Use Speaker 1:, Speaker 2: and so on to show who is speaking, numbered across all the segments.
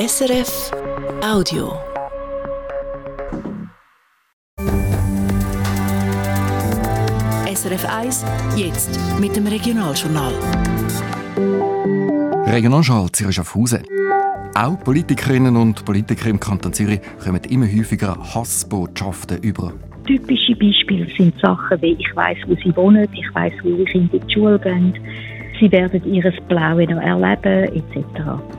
Speaker 1: SRF Audio. SRF 1, jetzt mit dem Regionaljournal.
Speaker 2: Regionaljournal Zürich Schaffhausen. Auch Politikerinnen und Politiker im Kanton Zürich kommen immer häufiger Hassbotschaften über.
Speaker 3: Typische Beispiele sind Sachen wie ich weiß, wo sie wohnen, ich weiß, wo ihre Kinder in die Schule gehen, sie werden ihres Blaue noch erleben, etc.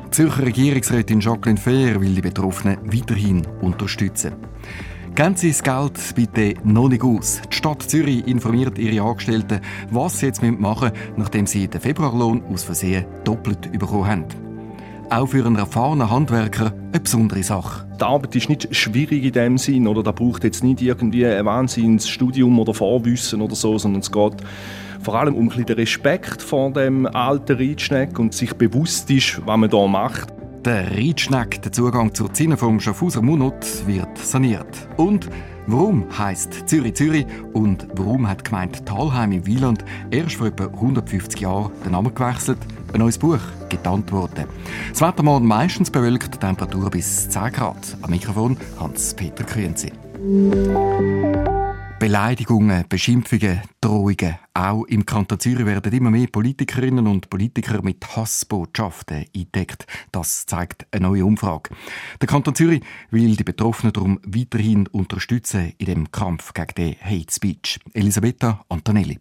Speaker 2: Die Zürcher Regierungsrätin Jacqueline Fehr will die Betroffenen weiterhin unterstützen. Geben Sie das Geld bitte noch nicht aus. Die Stadt Zürich informiert ihre Angestellten, was sie jetzt machen müssen, nachdem sie den Februarlohn aus Versehen doppelt bekommen haben. Auch für einen erfahrenen Handwerker eine besondere Sache.
Speaker 4: Die Arbeit ist nicht schwierig in dem Sinn, oder da braucht jetzt nicht irgendwie ein Wahnsinnsstudium oder Vorwissen oder so, sondern es geht vor allem um den Respekt vor dem alten Reitschneck und sich bewusst ist, was man hier macht.
Speaker 2: Der Reitschneck, der Zugang zur Zinne vom Schaffhauser Munot, wird saniert. Und warum heißt Zürich Zürich und warum hat die Gemeinde Talheim im Wieland erst vor etwa 150 Jahren den Namen gewechselt? Ein neues Buch gibt Antworten. Das Wetter morgen meistens bewölkt, Temperatur bis 10 Grad. Am Mikrofon Hans-Peter Kühnsee. Beleidigungen, Beschimpfungen, Drohungen. Auch im Kanton Zürich werden immer mehr Politikerinnen und Politiker mit Hassbotschaften entdeckt. Das zeigt eine neue Umfrage. Der Kanton Zürich will die Betroffenen darum weiterhin unterstützen in dem Kampf gegen den Hate Speech. Elisabetta Antonelli.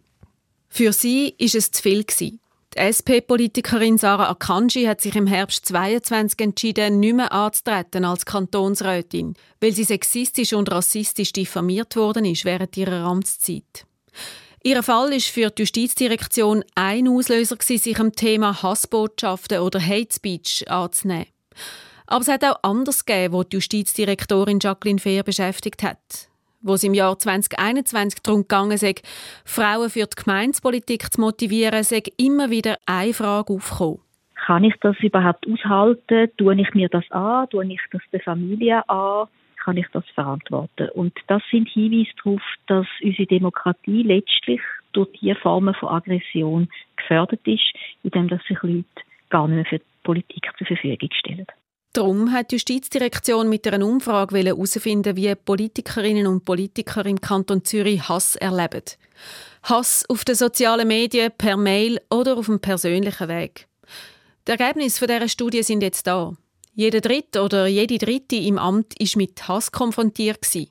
Speaker 5: Für sie ist es zu viel gewesen. Die SP-Politikerin Sarah Akanji hat sich im Herbst 22 entschieden, nicht mehr anzutreten als Kantonsrätin, weil sie sexistisch und rassistisch diffamiert worden ist während ihrer Amtszeit. Ihr Fall ist für die Justizdirektion ein Auslöser, sich am Thema Hassbotschaften oder Hate Speech anzunehmen. Aber es hat auch anders gegeben, wo die Justizdirektorin Jacqueline Fehr beschäftigt hat wo es im Jahr 2021 darum gegangen ist, Frauen für die Gemeinspolitik zu motivieren, sei immer wieder eine Frage aufgekommen.
Speaker 3: Kann ich das überhaupt aushalten? Tue ich mir das an? Tue ich das der Familie an? Kann ich das verantworten? Und das sind Hinweise darauf, dass unsere Demokratie letztlich durch diese Formen von Aggression gefördert ist, indem sich Leute gar nicht mehr für Politik zur Verfügung stellen.
Speaker 5: Darum hat die Justizdirektion mit einer Umfrage herausfinden, wie Politikerinnen und Politiker im Kanton Zürich Hass erleben. Hass auf den sozialen Medien, per Mail oder auf dem persönlichen Weg. Die Ergebnisse dieser Studie sind jetzt da. Jeder Dritte oder jede Dritte im Amt ist mit Hass konfrontiert. Die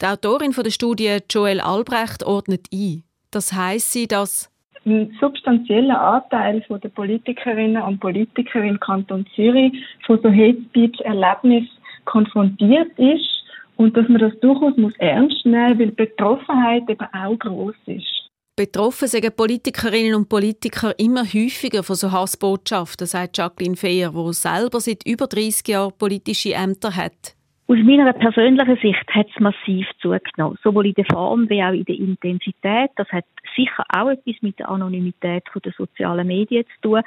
Speaker 5: Autorin der Studie, Joel Albrecht, ordnet ein. Das heisst sie, dass
Speaker 6: ein substanzieller Anteil der Politikerinnen und Politiker im Kanton Zürich von so Hate Speech Erlebnis konfrontiert ist und dass man das durchaus muss ernst nehmen, weil Betroffenheit eben auch groß ist.
Speaker 5: Betroffen sind Politikerinnen und Politiker immer häufiger von so Hassbotschaften, sagt Jacqueline Fehr, die selber seit über 30 Jahren politische Ämter hat.
Speaker 3: Aus meiner persönlichen Sicht hat es massiv zugenommen, sowohl in der Form wie auch in der Intensität. Das hat sicher auch etwas mit der Anonymität der sozialen Medien zu tun.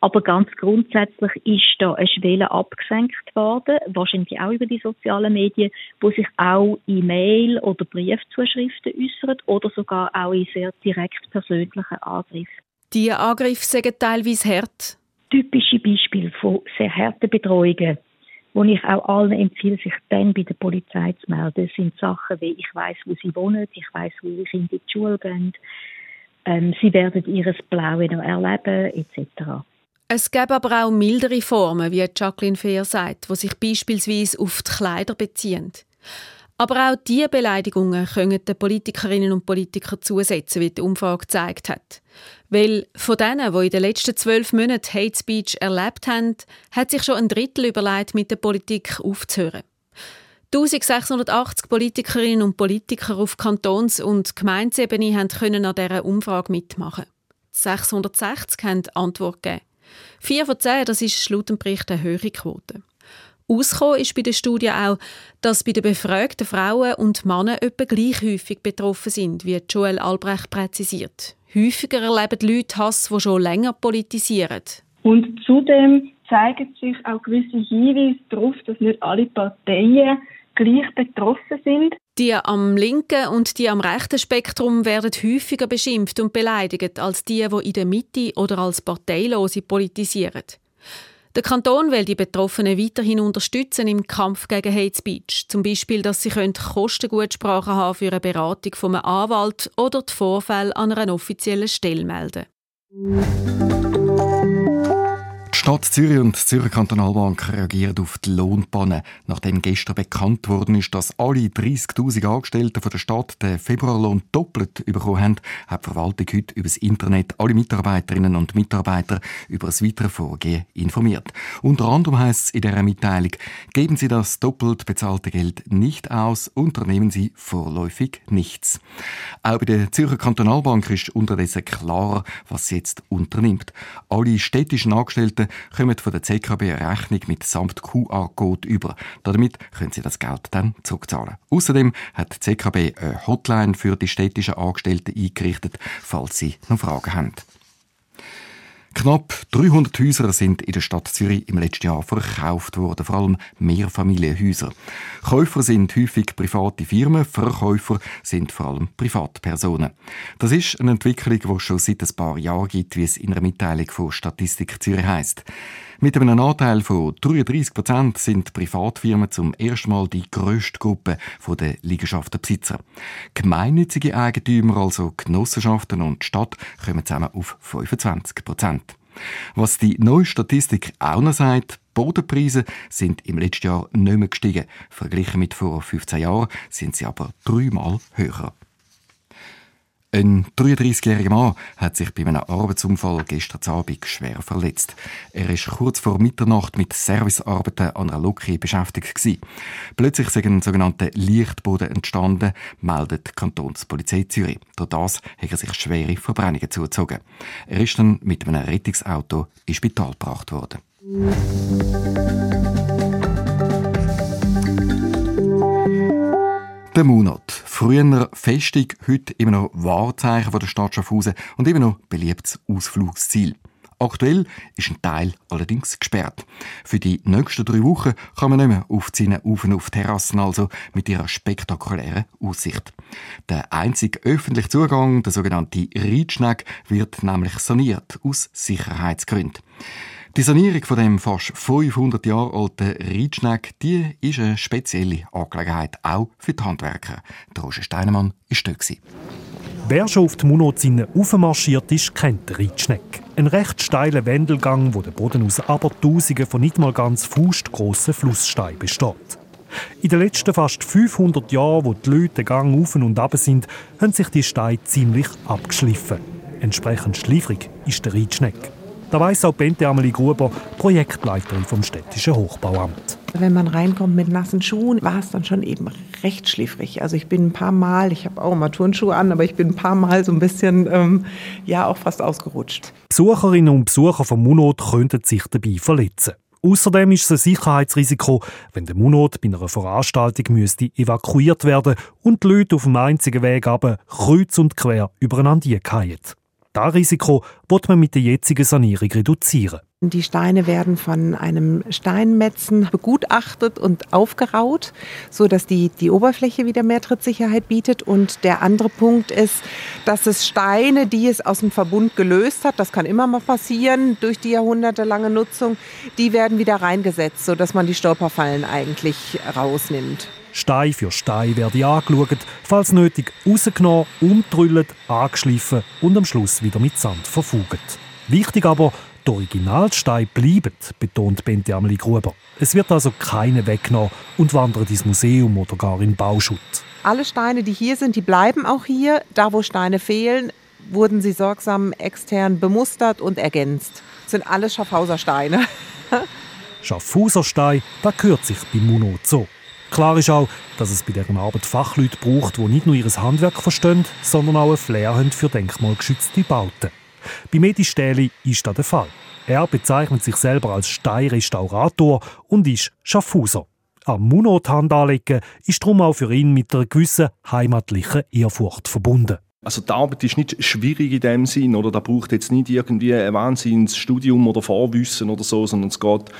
Speaker 3: Aber ganz grundsätzlich ist da eine Schwelle abgesenkt worden, wahrscheinlich auch über die sozialen Medien, wo sich auch in Mail- oder Briefzuschriften äußern oder sogar auch in sehr direkt persönlichen Angriffen.
Speaker 5: Diese Angriffe sind teilweise hart.
Speaker 3: Typische Beispiele von sehr harten Betreuungen wo ich auch allen empfehle, sich dann bei der Polizei zu melden. Das sind Sachen wie, ich weiß, wo sie wohnen, ich weiß, wo ihre Kinder in die Schule gehen, ähm, sie werden ihres Blaue noch erleben, etc.
Speaker 5: Es gibt aber auch mildere Formen, wie Jacqueline Fehr sagt, die sich beispielsweise auf die Kleider beziehen. Aber auch diese Beleidigungen können den Politikerinnen und Politikern zusetzen, wie die Umfrage gezeigt hat. Weil von denen, die in den letzten zwölf Monaten Hate Speech erlebt haben, hat sich schon ein Drittel überlegt, mit der Politik aufzuhören. 1680 Politikerinnen und Politiker auf Kantons- und Gemeindeebene können an dieser Umfrage mitmachen. 660 haben Antwort gegeben. Vier von zehn, das ist laut dem Bericht eine höhere Quote. Ausgekommen ist bei der Studie auch, dass bei den befragten Frauen und Männern etwa gleich häufig betroffen sind, wie Joel Albrecht präzisiert. Häufiger erleben die Leute Hass, die schon länger politisieren.
Speaker 6: Und zudem zeigen sich auch gewisse Hinweise darauf, dass nicht alle Parteien gleich betroffen sind.
Speaker 5: Die am linken und die am rechten Spektrum werden häufiger beschimpft und beleidigt als die, die in der Mitte oder als Parteilose politisieren. Der Kanton will die Betroffenen weiterhin unterstützen im Kampf gegen Hate Speech. Zum Beispiel, dass sie Kostengutsprache haben für eine Beratung von einem Anwalt oder die Vorfälle an einer offiziellen Stelle melden.
Speaker 2: Stadt Zürich und die Zürcher Kantonalbank reagieren auf die Lohnpanne, nachdem gestern bekannt worden ist, dass alle 30.000 Angestellten von der Stadt den Februarlohn doppelt bekommen haben, hat die Verwaltung heute über das Internet alle Mitarbeiterinnen und Mitarbeiter über das weitere Vorgehen informiert. Unter anderem heißt es in dieser Mitteilung, geben Sie das doppelt bezahlte Geld nicht aus, unternehmen Sie vorläufig nichts. Auch bei der Zürcher Kantonalbank ist unterdessen klar, was sie jetzt unternimmt. Alle städtischen Angestellten kommen von der CKB eine Rechnung mit samt QR-Code über. Damit können sie das Geld dann zurückzahlen. Außerdem hat die CKB eine Hotline für die städtischen Angestellten eingerichtet, falls sie noch Fragen haben. Knapp 300 Häuser sind in der Stadt Zürich im letzten Jahr verkauft worden, vor allem Mehrfamilienhäuser. Käufer sind häufig private Firmen, Verkäufer sind vor allem Privatpersonen. Das ist eine Entwicklung, die es schon seit ein paar Jahren gibt, wie es in einer Mitteilung von Statistik Zürich heisst. Mit einem Anteil von 33 Prozent sind Privatfirmen zum ersten Mal die grösste Gruppe der Liegenschaftenbesitzer. Gemeinnützige Eigentümer, also Genossenschaften und Stadt, kommen zusammen auf 25 Prozent. Was die neue Statistik auch noch sagt, Bodenpreise sind im letzten Jahr nicht mehr gestiegen. Verglichen mit vor 15 Jahren sind sie aber dreimal höher. Ein 33-jähriger Mann hat sich bei einem Arbeitsunfall gestern Abend schwer verletzt. Er ist kurz vor Mitternacht mit Servicearbeiten an einer Locke beschäftigt gewesen. Plötzlich ist ein sogenannter Lichtboden entstanden, meldet die Kantonspolizei Zürich. Durch das hat er sich schwere Verbrennungen zugezogen. Er ist dann mit einem Rettungsauto ins Spital gebracht worden. Der Monat. Früher Festung, heute immer noch Wahrzeichen der Stadt Schaffhausen und immer noch beliebtes Ausflugsziel. Aktuell ist ein Teil allerdings gesperrt. Für die nächsten drei Wochen kann man nicht mehr aufziehen auf und auf Terrassen, also mit ihrer spektakulären Aussicht. Der einzige öffentliche Zugang, der sogenannte Reitschneck, wird nämlich saniert, aus Sicherheitsgründen. Die Sanierung von dem fast 500 Jahre alten Reitschneck, die ist eine spezielle Angelegenheit, auch für die Handwerker. Der Roger Steinemann war dort.
Speaker 7: Wer schon auf die Munozinne aufmarschiert ist, kennt den Reitschneck. Ein recht steiler Wendelgang, wo der Boden aus Abertausenden von nicht mal ganz fußgrossen Flusssteinen besteht. In den letzten fast 500 Jahren, wo die Leute den Gang auf und ab sind, haben sich die Steine ziemlich abgeschliffen. Entsprechend schliefrig ist der Reitschneck. Da weiss auch Bente Amelie Gruber, Projektleiterin vom städtischen Hochbauamt.
Speaker 8: Wenn man reinkommt mit nassen Schuhen, war es dann schon eben recht schläfrig. Also ich bin ein paar Mal, ich habe auch immer Turnschuhe an, aber ich bin ein paar Mal so ein bisschen, ähm, ja, auch fast ausgerutscht.
Speaker 7: Besucherinnen und Besucher vom Munot könnten sich dabei verletzen. Außerdem ist es ein Sicherheitsrisiko, wenn der Munot bei einer Veranstaltung müsste evakuiert werden und die Leute auf dem einzigen Weg aber kreuz und quer übereinander fallen. Das Risiko wird man mit der jetzigen Sanierung reduzieren.
Speaker 8: Die Steine werden von einem Steinmetzen begutachtet und aufgeraut, so dass die, die Oberfläche wieder mehr Trittsicherheit bietet. Und der andere Punkt ist, dass es Steine, die es aus dem Verbund gelöst hat, das kann immer mal passieren durch die jahrhundertelange Nutzung, die werden wieder reingesetzt, so dass man die Stolperfallen eigentlich rausnimmt.
Speaker 7: Stein für Stein werde angeschaut, falls nötig rausgenommen, umtrüllt, angeschliffen und am Schluss wieder mit Sand verfugt. Wichtig aber, die Originalsteine bleiben, betont Bente Amelie Gruber. Es wird also keine weggenommen und wandert ins Museum oder gar in Bauschutt.
Speaker 8: Alle Steine, die hier sind, die bleiben auch hier. Da, wo Steine fehlen, wurden sie sorgsam extern bemustert und ergänzt. Das sind alles Schaffhauser Steine.
Speaker 7: Schaffhauser Stein, da gehört sich bei Munot so. Klar ist auch, dass es bei deren Arbeit Fachleute braucht, die nicht nur ihr Handwerk verstehen, sondern auch ein Flair haben für denkmalgeschützte Bauten. Bei Medi Stähli ist das der Fall. Er bezeichnet sich selber als Steinrestaurator und ist Schaffhauser. Am Munot Hand anlegen ist darum auch für ihn mit einer gewissen heimatlichen Ehrfurcht verbunden.
Speaker 4: Also die Arbeit ist nicht schwierig in dem Sinn, oder da braucht jetzt nicht irgendwie ein Wahnsinnsstudium oder Vorwissen oder so, sondern es geht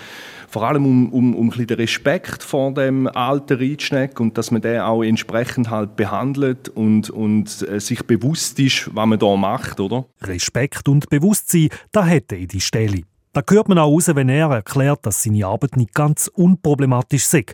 Speaker 4: vor allem um, um, um den Respekt vor dem alten Reitschneck und dass man den auch entsprechend halt behandelt und, und äh, sich bewusst ist, was man da macht, oder?
Speaker 7: Respekt und Bewusstsein, da hätte ich die Stelle. Da hört man auch raus, wenn er erklärt, dass seine Arbeit nicht ganz unproblematisch sei.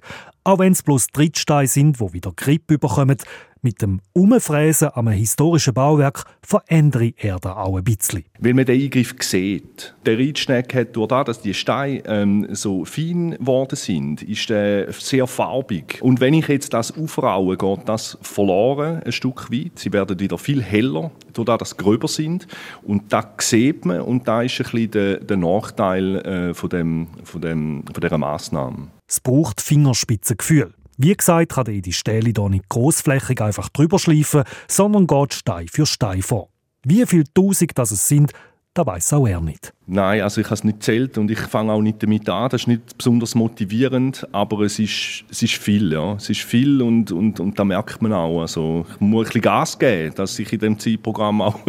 Speaker 7: Auch wenn es bloß Trittsteine sind, wo wieder Grip bekommen, mit dem Umfräsen am historischen Bauwerk verändere er da auch ein bisschen.
Speaker 4: Weil man den Eingriff sieht. Der Reitschneck hat durch das, dass die Steine ähm, so fein geworden sind, ist der sehr farbig. Und wenn ich jetzt das aufraue, geht das verloren ein Stück weit. Sie werden wieder viel heller, durch das, dass sie gröber sind. Und das sieht man und da ist ein bisschen der, der Nachteil äh, von, dem, von, dem, von dieser Massnahme.
Speaker 7: Es braucht Fingerspitzengefühl. Wie gesagt, kann er die Stähle hier nicht großflächig einfach drüber schleifen, sondern geht Stein für Stein vor. Wie viele Tausend das es sind, das weiß auch er nicht.
Speaker 4: Nein, also ich habe es nicht zählt und ich fange auch nicht damit an. Das ist nicht besonders motivierend, aber es ist, es ist viel. Ja. Es ist viel und, und, und da merkt man auch. Also ich muss ein bisschen Gas geben, dass ich in diesem Zeitprogramm auch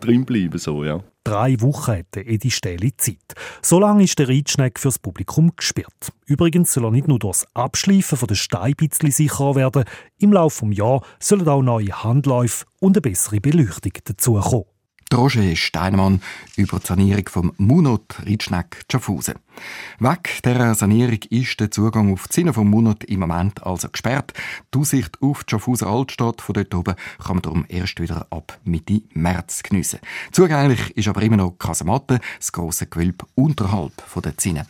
Speaker 4: drinbleiben kann. So, ja.
Speaker 7: Drei Wochen hat Edi Stähli Zeit. So lange ist der Reitschneck fürs Publikum gesperrt. Übrigens soll er nicht nur durch das Abschleifen von den Steinen ein sicherer werden, im Laufe des Jahres sollen auch neue Handläufe und eine bessere Beleuchtung dazukommen.
Speaker 2: Roger Steinemann über die Sanierung vom Munot Ritschneck Schaffhausen. Weg dieser Sanierung ist der Zugang auf die Zinne vom Munot im Moment also gesperrt. Die Aussicht auf die Schaffhauser Altstadt von dort oben kann man darum erst wieder ab Mitte März geniessen. Zugänglich ist aber immer noch Kasematte, das grosse Gewölbe unterhalb der Zinne.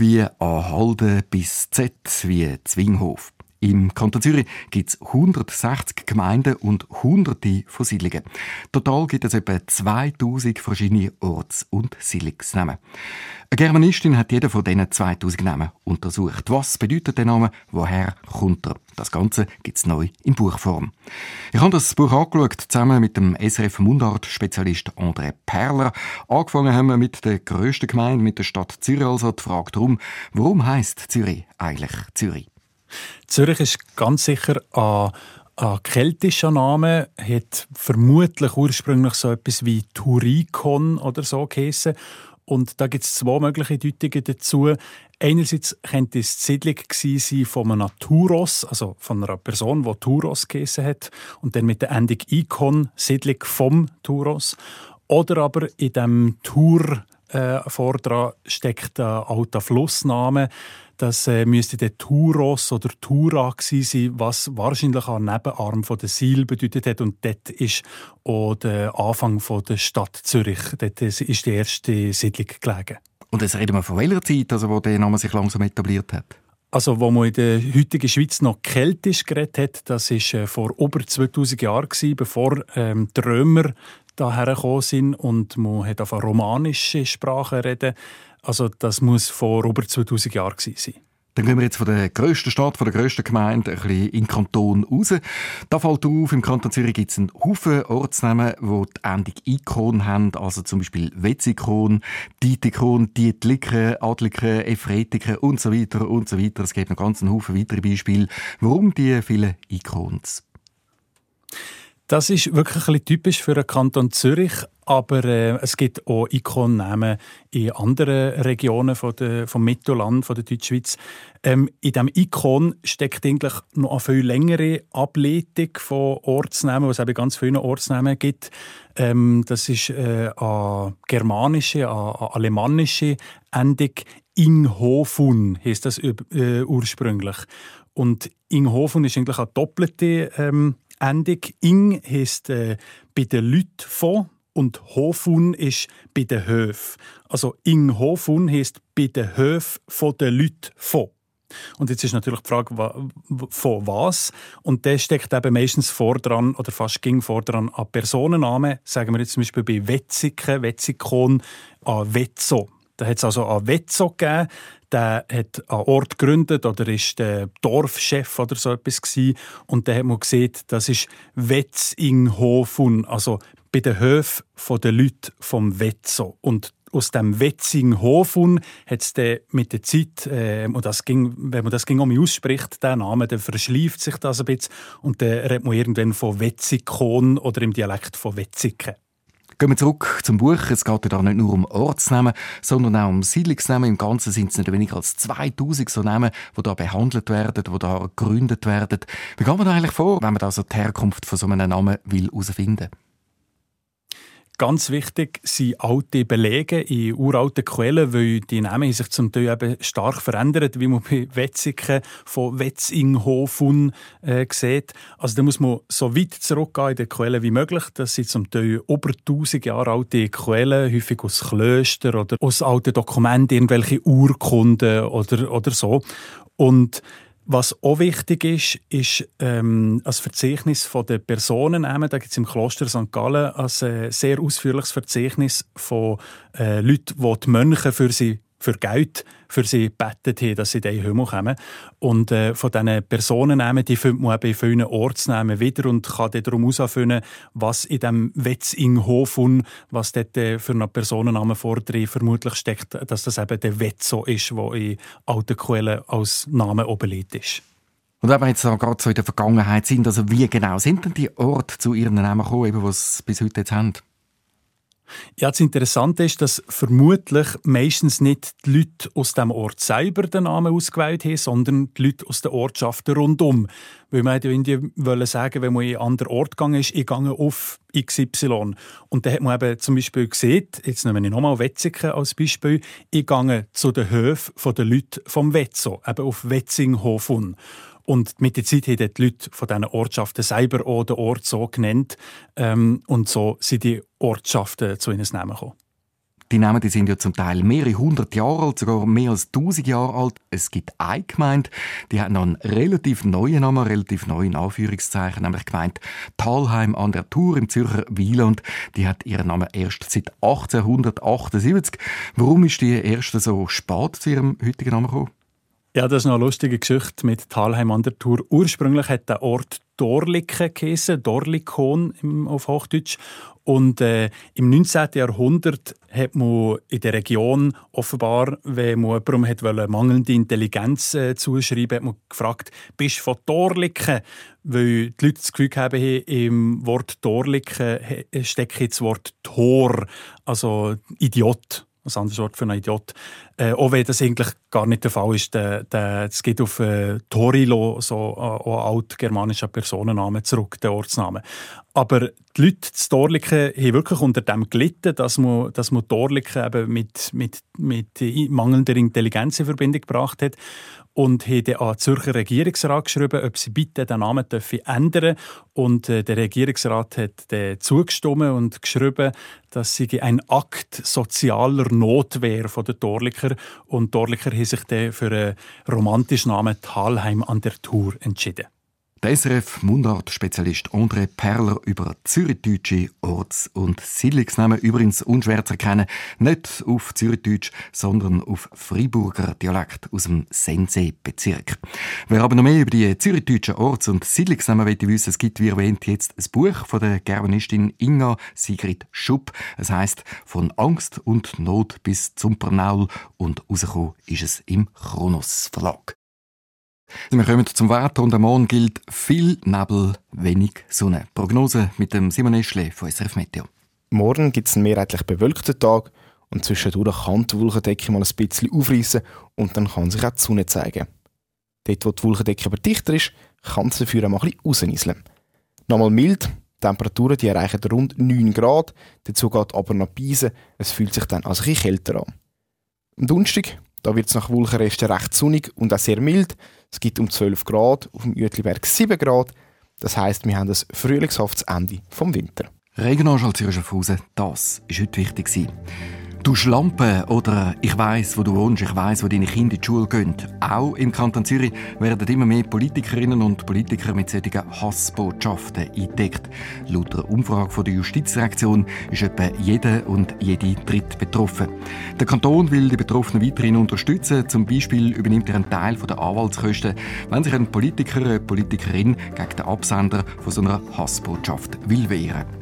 Speaker 2: Von A wie Anhalden bis Z wie Zwinghof. Im Kanton Zürich gibt es 160 Gemeinden und hunderte von Siedlungen. Total gibt es etwa 2000 verschiedene Orts- und Siedlungsnamen. Eine Germanistin hat jeder von diesen 2000 Namen untersucht. Was bedeutet der Name? Woher kommt er? Das Ganze gibt es neu in Buchform. Ich habe das Buch angeschaut, zusammen mit dem SRF Mundart-Spezialist André Perler. Angefangen haben wir mit der grössten Gemeinde, mit der Stadt Zürich, also die Frage darum, warum heißt Zürich eigentlich Zürich?
Speaker 9: Zürich ist ganz sicher ein, ein keltischer Name, hat vermutlich ursprünglich so etwas wie Turikon oder so geheissen. Und da gibt es zwei mögliche Deutungen dazu. Einerseits könnte es die Siedlung sein von einem Turos, also von einer Person, die Turos geheissen hat, und dann mit der Endung Ikon, Siedlung vom Turos. Oder aber in dem Tour äh, Vordran steckt ein alter Flussname. Das äh, müsste der Turos oder Tura sein, was wahrscheinlich ein Nebenarm von der Sil bedeutet hat. Und dort ist auch der Anfang von der Stadt Zürich. Dort ist die erste Siedlung gelegen.
Speaker 2: Und jetzt reden wir von welcher Zeit, also wo der Name sich langsam etabliert hat?
Speaker 9: Also, wo man in der heutigen Schweiz noch keltisch geredet hat, das war äh, vor über 2000 Jahren, bevor ähm, die Römer daher gekommen sind und man hat auf romanische Sprache reden. Also das muss vor über 2000 Jahren sein.
Speaker 2: Dann gehen wir jetzt von der grössten Stadt, von der grössten Gemeinde, ein bisschen in den Kanton raus. Da fällt auf, im Kanton Zürich gibt es einen Haufen Ortsnamen, die die Endung Ikon haben, also zum Beispiel Wetzikon, Dietikon, Dietliken, Adliken, Efretiken und so weiter und so weiter. Es gibt noch ganz einen Haufen weitere Beispiele. Warum die vielen Ikons?
Speaker 9: Das ist wirklich ein bisschen typisch für den Kanton Zürich, aber äh, es gibt auch Ikonnamen in anderen Regionen von der, vom Mittelland, von der Deutschschweiz. Ähm, in diesem Ikon steckt eigentlich noch eine viel längere Ableitung von Ortsnamen, was es eben ganz viele Ortsnamen gibt. Ähm, das ist äh, eine germanische, eine, alemannische Endung. Inghofun heisst das äh, ursprünglich. Und Inghofun ist eigentlich eine doppelte ähm, Endung. Ing heisst äh, bei den Leuten von und Hofun ist bei den Höfen. Also Ing Hofun heisst bei den Höfen von den Leuten von. Und jetzt ist natürlich die Frage, von was? Und der steckt eben meistens vor dran oder fast ging vor dran an Personennamen. Sagen wir jetzt zum Beispiel bei Wetzike, Wetzikon, an Wetzo. Da hat es also einen Wetzo gegeben, der hat einen Ort gegründet oder ist der Dorfchef oder so etwas gewesen. Und da hat man gesehen, das ist Wetzinghofen, also bei den Höfen der Leute vom Wetzo. Und aus dem Wetzinghofen hat es mit der Zeit, äh, und das ging, wenn man das ging um ausspricht, der Name, dann verschleift sich das ein bisschen und dann redet man irgendwann von Wetzikon oder im Dialekt von Wetzike.
Speaker 2: Gehen wir zurück zum Buch. Es geht da nicht nur um Ortsnamen, sondern auch um Siedlungsnamen. Im Ganzen sind es nicht weniger als 2000 so Namen, die da behandelt werden, die da gegründet werden. Wie geht man da eigentlich vor, wenn man da so die Herkunft von so einem Namen herausfinden will?
Speaker 9: Ganz wichtig sind alte Belege in uralten Quellen, weil die Namen sich zum Teil eben stark verändert, wie man bei Wetzigen von Wetzinghofen äh, sieht. Also da muss man so weit zurückgehen in den Quellen wie möglich. Das sind zum Teil über 1000 Jahre alte Quellen, häufig aus Klöstern oder aus alten Dokumenten, irgendwelche Urkunden oder, oder so. Und was auch wichtig ist, ist ähm, ein Verzeichnis von den Personennamen. Da gibt es im Kloster St. Gallen ein äh, sehr ausführliches Verzeichnis von äh, Leuten, die die Mönche für sie für Geld für sie bettet haben, dass sie in Himmel kommen. Und äh, von diesen Personennamen, die findet man eben in vielen Ortsnamen wieder und kann dann darum herausfinden, was in dem Wetzinghofen, was dort äh, für einen Personennamen vordrin vermutlich steckt, dass das eben der Wetzo ist, der in alten Quellen als Name oben ist.
Speaker 2: Und wenn wir jetzt gerade so in der Vergangenheit sind, also wie genau sind denn die Orte zu ihren Namen gekommen, die sie bis heute jetzt haben?
Speaker 9: Ja, das Interessante ist, dass vermutlich meistens nicht die Leute aus dem Ort selber den Namen ausgewählt haben, sondern die Leute aus den Ortschaften rundum. Weil man ja irgendwie wollen sagen, wenn man in einen anderen Ort gegangen ist, ich gehe auf XY. Und dann hat man eben zum Beispiel gesehen, jetzt nehmen wir nochmal Wetzigen als Beispiel, ich gehe zu den Höfen der Leute vom Wetzo, eben auf Wetzinghofen. Und mit der Zeit haben die Leute von diesen Ortschaften selber auch den Ort so genannt. Ähm, und so sind die Ortschaften zu ihnen Namen gekommen.
Speaker 2: Die Namen die sind ja zum Teil mehrere hundert Jahre alt, sogar mehr als tausend Jahre alt. Es gibt eine Gemeinde, die hat noch einen relativ neuen Namen, relativ neuen Anführungszeichen, nämlich gemeint Talheim an der Tour im Zürcher Wieland. Die hat ihren Namen erst seit 1878. Warum ist die erste so spät zu ihrem heutigen Namen gekommen?
Speaker 9: Ja, das ist noch eine lustige Geschichte mit Talheim an der Tour. Ursprünglich hat der Ort Dorliken geheißen, Dorlikon auf Hochdeutsch. Und äh, im 19. Jahrhundert hat man in der Region offenbar, wenn man jemandem hat mangelnde Intelligenz äh, zuschreiben hat man gefragt, bist du von Dorliken? Weil die Leute das Gefühl haben, im Wort Dorliken steckt das Wort Tor, also Idiot ein anderes Wort für einen Idiot. Äh, auch wenn das eigentlich gar nicht der Fall ist. Es geht auf äh, Torilo, so äh, altgermanischer Personenname zurück, der Ortsname. Aber die Leute zu Torliken haben wirklich unter dem gelitten, dass man, dass man Torliken eben mit, mit, mit mangelnder Intelligenz in Verbindung gebracht hat und haben an den Zürcher Regierungsrat geschrieben, ob sie bitte den Namen ändern dürfen. Und äh, der Regierungsrat hat äh, zugestimmt und geschrieben, dass sie ein Akt sozialer Notwehr von den Torliker und Torliker haben sich dann für einen romantischen Namen Talheim an der Tour entschieden.
Speaker 2: Der SRF-Mundart-Spezialist André Perler über zürichdeutsche Orts- und Siedlungsnamen, übrigens unschwer zu erkennen, nicht auf Zürichdeutsch, sondern auf Freiburger Dialekt aus dem Sensee-Bezirk. Wer aber noch mehr über die zürichdeutschen Orts- und Siedlungsnamen will wissen, es gibt, wie erwähnt, jetzt ein Buch von der Germanistin Inga Sigrid Schupp. Es heißt «Von Angst und Not bis zum Pernaul» und rausgekommen ist es im Kronos Verlag. Wir kommen zum Wetter und am Morgen gilt viel Nebel, wenig Sonne. Prognose mit dem Simon Eschle von SRF Meteo.
Speaker 10: Morgen gibt es einen mehrheitlich bewölkten Tag und zwischendurch kann die Wolkendecke mal ein bisschen aufreißen und dann kann sich auch die Sonne zeigen. Dort, wo die Wolkendecke aber dichter ist, kann es dafür auch mal ein bisschen rausnieseln. Nochmal mild, die Temperaturen die erreichen rund 9 Grad, dazu geht aber noch Beise, es fühlt sich dann also ein bisschen kälter an. Am Donnerstag da wird es nach Wolkenresten recht sonnig und auch sehr mild. Es gibt um 12 Grad, auf dem Uetliberg 7 Grad. Das heißt, wir haben ein frühlingshaftes Ende vom Winter.
Speaker 2: Regionalschall Zürich Schaffhausen, das war heute wichtig. Du Schlampe oder ich weiß, wo du wohnst, ich weiß, wo deine Kinder in die Schule gehen. Auch im Kanton Zürich werden immer mehr Politikerinnen und Politiker mit solchen Hassbotschaften eingedeckt. Laut einer Umfrage der Justizreaktion ist etwa jeder und jede Dritt betroffen. Der Kanton will die Betroffenen weiterhin unterstützen. Zum Beispiel übernimmt er einen Teil der Anwaltskosten, wenn sich ein Politiker, eine Politikerin gegen den Absender von so einer Hassbotschaft will wehren.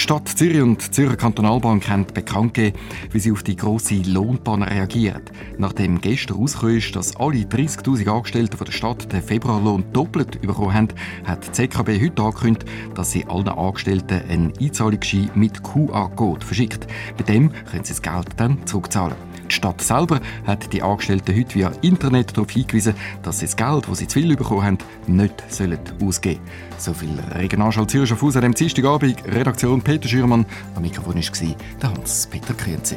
Speaker 2: Die Stadt Zürich und die Zürcher Kantonalbank haben bekannt gegeben, wie sie auf die grosse Lohnbahn reagiert. Nachdem gestern rausgekommen ist, dass alle 30'000 Angestellten der Stadt den Februarlohn doppelt bekommen haben, hat die ZKB heute angekündigt, dass sie allen Angestellten einen Einzahlungsschein mit QR-Code verschickt. Bei dem können sie das Geld dann zurückzahlen. Die Stadt selber hat die Angestellten heute via Internet darauf hingewiesen, dass sie das Geld, das sie zu viel bekommen haben, nicht sollen ausgeben sollen. So viel Regionalschall Zürich auf an dem Dienstagabend. Redaktion Peter Schürmann. Am Mikrofon war Hans-Peter Krienzi.